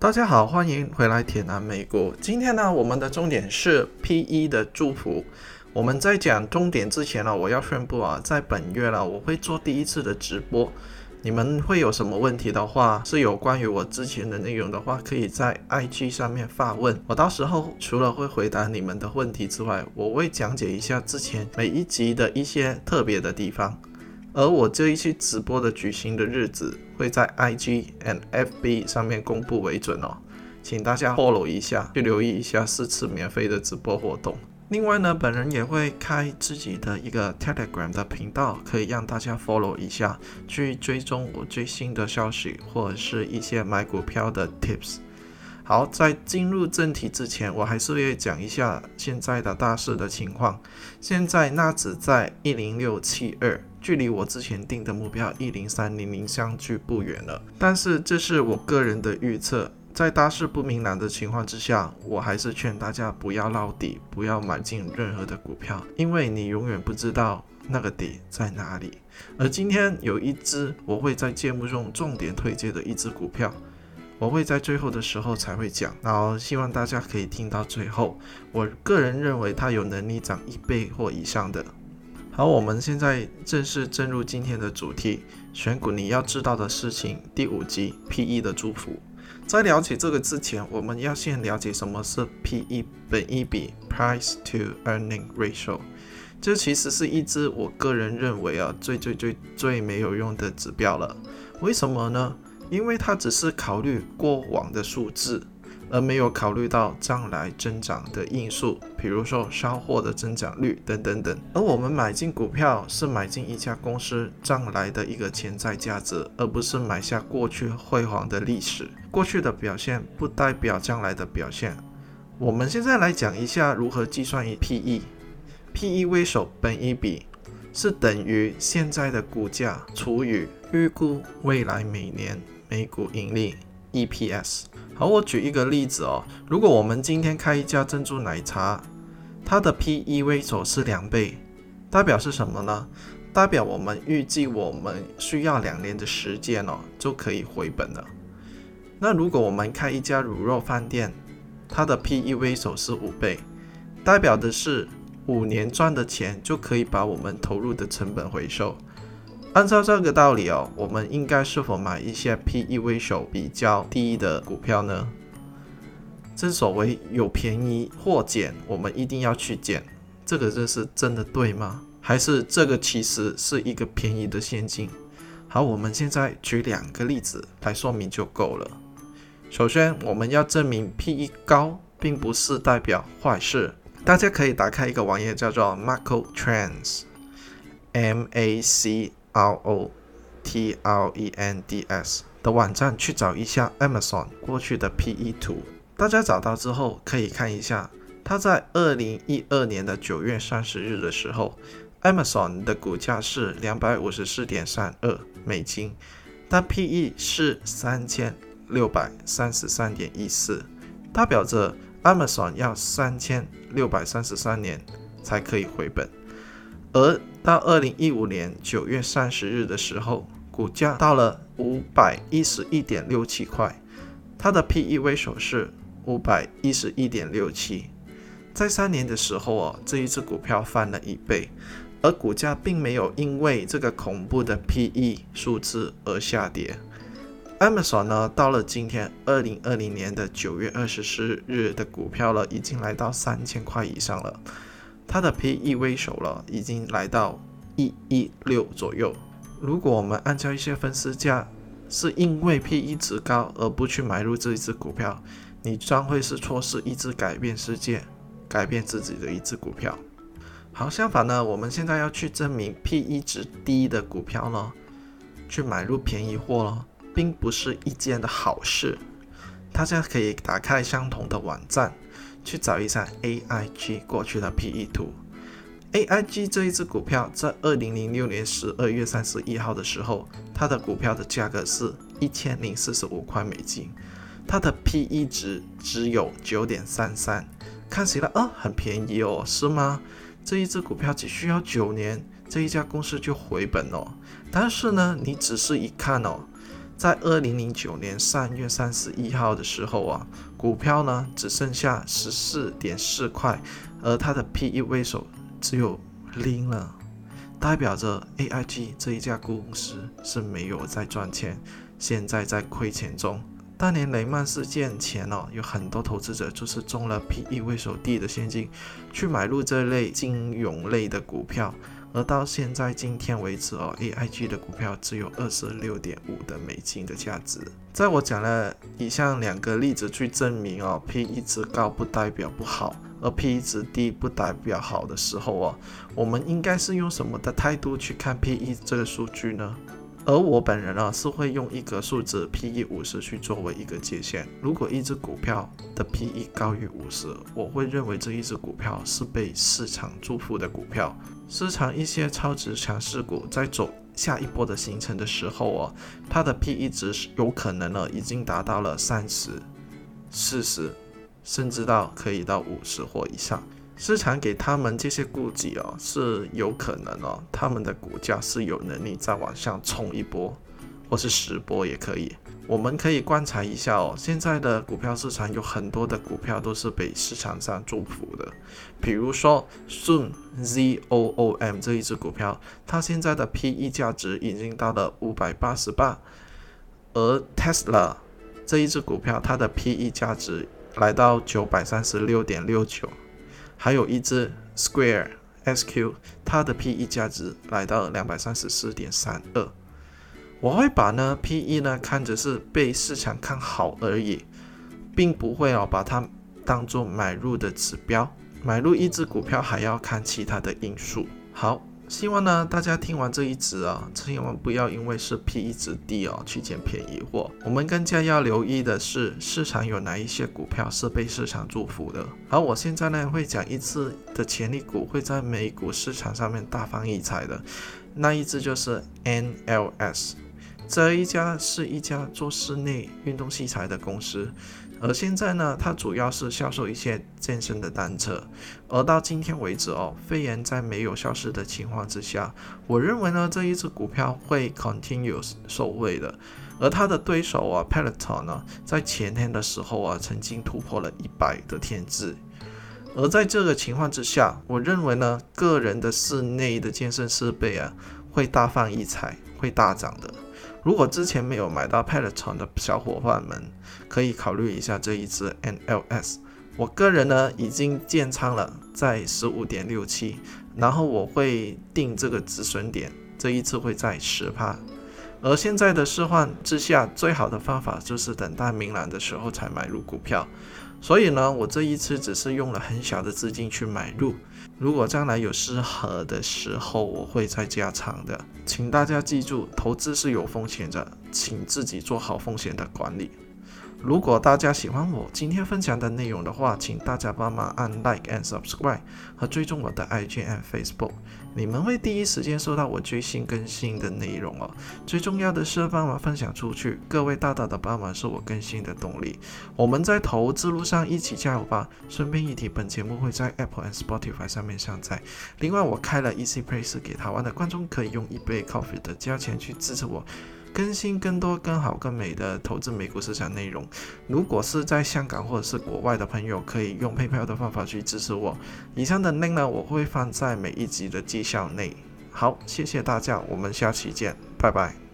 大家好，欢迎回来铁南美股。今天呢，我们的重点是 P/E 的祝福。我们在讲重点之前呢，我要宣布啊，在本月了，我会做第一次的直播。你们会有什么问题的话，是有关于我之前的内容的话，可以在 IG 上面发问。我到时候除了会回答你们的问题之外，我会讲解一下之前每一集的一些特别的地方。而我这一期直播的举行的日子会在 IG and FB 上面公布为准哦，请大家 follow 一下，去留意一下四次免费的直播活动。另外呢，本人也会开自己的一个 Telegram 的频道，可以让大家 follow 一下，去追踪我最新的消息或者是一些买股票的 tips。好，在进入正题之前，我还是会讲一下现在的大势的情况。现在纳指在一零六七二，距离我之前定的目标一零三零零相距不远了。但是这是我个人的预测。在大势不明朗的情况之下，我还是劝大家不要捞底，不要买进任何的股票，因为你永远不知道那个底在哪里。而今天有一只我会在节目中重点推荐的一只股票，我会在最后的时候才会讲，然后希望大家可以听到最后。我个人认为它有能力涨一倍或以上的。好，我们现在正式进入今天的主题，选股你要知道的事情第五集 P/E 的祝福。在了解这个之前，我们要先了解什么是 P/E 本益比 （Price to Earning Ratio）。这其实是一支我个人认为啊最最最最没有用的指标了。为什么呢？因为它只是考虑过往的数字。而没有考虑到将来增长的因素，比如说销货的增长率等等等。而我们买进股票是买进一家公司将来的一个潜在价值，而不是买下过去辉煌的历史。过去的表现不代表将来的表现。我们现在来讲一下如何计算 P/E。P/E 为首本一比是等于现在的股价除以预估未来每年每股盈利 EPS。好，我举一个例子哦。如果我们今天开一家珍珠奶茶，它的 PEV 手是两倍，代表是什么呢？代表我们预计我们需要两年的时间哦，就可以回本了。那如果我们开一家卤肉饭店，它的 PEV 手是五倍，代表的是五年赚的钱就可以把我们投入的成本回收。按照这个道理哦，我们应该是否买一些 P/E 微手比较低的股票呢？正所谓有便宜或捡，我们一定要去捡。这个这是真的对吗？还是这个其实是一个便宜的陷阱？好，我们现在举两个例子来说明就够了。首先，我们要证明 P/E 高并不是代表坏事。大家可以打开一个网页，叫做 Maco Trends，M A C。R O T R E N D S 的网站去找一下 Amazon 过去的 P/E 图，大家找到之后可以看一下，它在二零一二年的九月三十日的时候，Amazon 的股价是两百五十四点三二美金，但 P/E 是三千六百三十三点一四，代表着 Amazon 要三千六百三十三年才可以回本。而到二零一五年九月三十日的时候，股价到了五百一十一点六七块，它的 P/E 为首是五百一十一点六七，在三年的时候哦，这一只股票翻了一倍，而股价并没有因为这个恐怖的 P/E 数字而下跌。Amazon 呢，到了今天二零二零年的九月二十四日的股票了，已经来到三千块以上了。它的 P/E 微手了，已经来到一一六左右。如果我们按照一些分析价，是因为 P/E 值高而不去买入这一只股票，你将会是错失一只改变世界、改变自己的一只股票。好，相反呢，我们现在要去证明 P/E 值低的股票呢，去买入便宜货了，并不是一件的好事。大家可以打开相同的网站。去找一下 AIG 过去的 PE 图。AIG 这一只股票在二零零六年十二月三十一号的时候，它的股票的价格是一千零四十五块美金，它的 PE 值只有九点三三，看起来啊很便宜哦，是吗？这一只股票只需要九年，这一家公司就回本哦。但是呢，你仔细一看哦，在二零零九年三月三十一号的时候啊，股票呢只剩下十四点四块，而它的 P/E 位数只有零了，代表着 AIG 这一家公司是没有在赚钱，现在在亏钱中。当年雷曼事件前哦，有很多投资者就是中了 P/E 位数低的陷阱，去买入这类金融类的股票。而到现在今天为止哦，AIG 的股票只有二十六点五的美金的价值。在我讲了以上两个例子去证明哦，P/E 值高不代表不好，而 P/E 值低不代表好的时候哦，我们应该是用什么的态度去看 P/E 这个数据呢？而我本人呢，是会用一个数字 P/E 五十去作为一个界限。如果一只股票的 P/E 高于五十，我会认为这一只股票是被市场祝福的股票。市场一些超值强势股在走下一波的形成的时候哦，它的 P/E 值有可能呢已经达到了三十、四十，甚至到可以到五十或以上。市场给他们这些估计哦，是有可能哦，他们的股价是有能力再往上冲一波，或是十波也可以。我们可以观察一下哦，现在的股票市场有很多的股票都是被市场上祝福的，比如说 Zoom Z O O M 这一只股票，它现在的 P E 价值已经到了五百八十八，而 Tesla 这一只股票，它的 P E 价值来到九百三十六点六九。还有一只 Square SQ，它的 PE 价值来到两百三十四点三二。我会把呢 PE 呢看着是被市场看好而已，并不会哦把它当做买入的指标。买入一只股票还要看其他的因素。好。希望呢，大家听完这一集啊，千万不要因为是 P/E 值低哦去捡便宜货。我们更加要留意的是，市场有哪一些股票是被市场祝福的。而我现在呢，会讲一次的潜力股会在美股市场上面大放异彩的，那一只就是 NLS，这一家是一家做室内运动器材的公司。而现在呢，它主要是销售一些健身的单车。而到今天为止哦，肺炎在没有消失的情况之下，我认为呢，这一只股票会 continue 受惠的。而它的对手啊，Peloton 呢，在前天的时候啊，曾经突破了一百的天字。而在这个情况之下，我认为呢，个人的室内的健身设备啊，会大放异彩，会大涨的。如果之前没有买到 Peloton 的小伙伴们，可以考虑一下这一支 NLS。我个人呢已经建仓了，在十五点六七，然后我会定这个止损点，这一次会在十趴。而现在的市况之下，最好的方法就是等待明朗的时候才买入股票。所以呢，我这一次只是用了很小的资金去买入。如果将来有适合的时候，我会再加仓的。请大家记住，投资是有风险的，请自己做好风险的管理。如果大家喜欢我今天分享的内容的话，请大家帮忙按 Like and Subscribe 和追踪我的 IG and Facebook，你们会第一时间收到我最新更新的内容哦。最重要的是帮忙分享出去，各位大大的帮忙是我更新的动力。我们在投资路上一起加油吧！顺便一提，本节目会在 Apple and Spotify 上面上载。另外，我开了 Easy Place 给台湾的观众可以用一杯 coffee 的价钱去支持我。更新更多、更好、更美的投资美股市场内容。如果是在香港或者是国外的朋友，可以用配票的方法去支持我。以上的 link 呢，我会放在每一集的绩效内。好，谢谢大家，我们下期见，拜拜。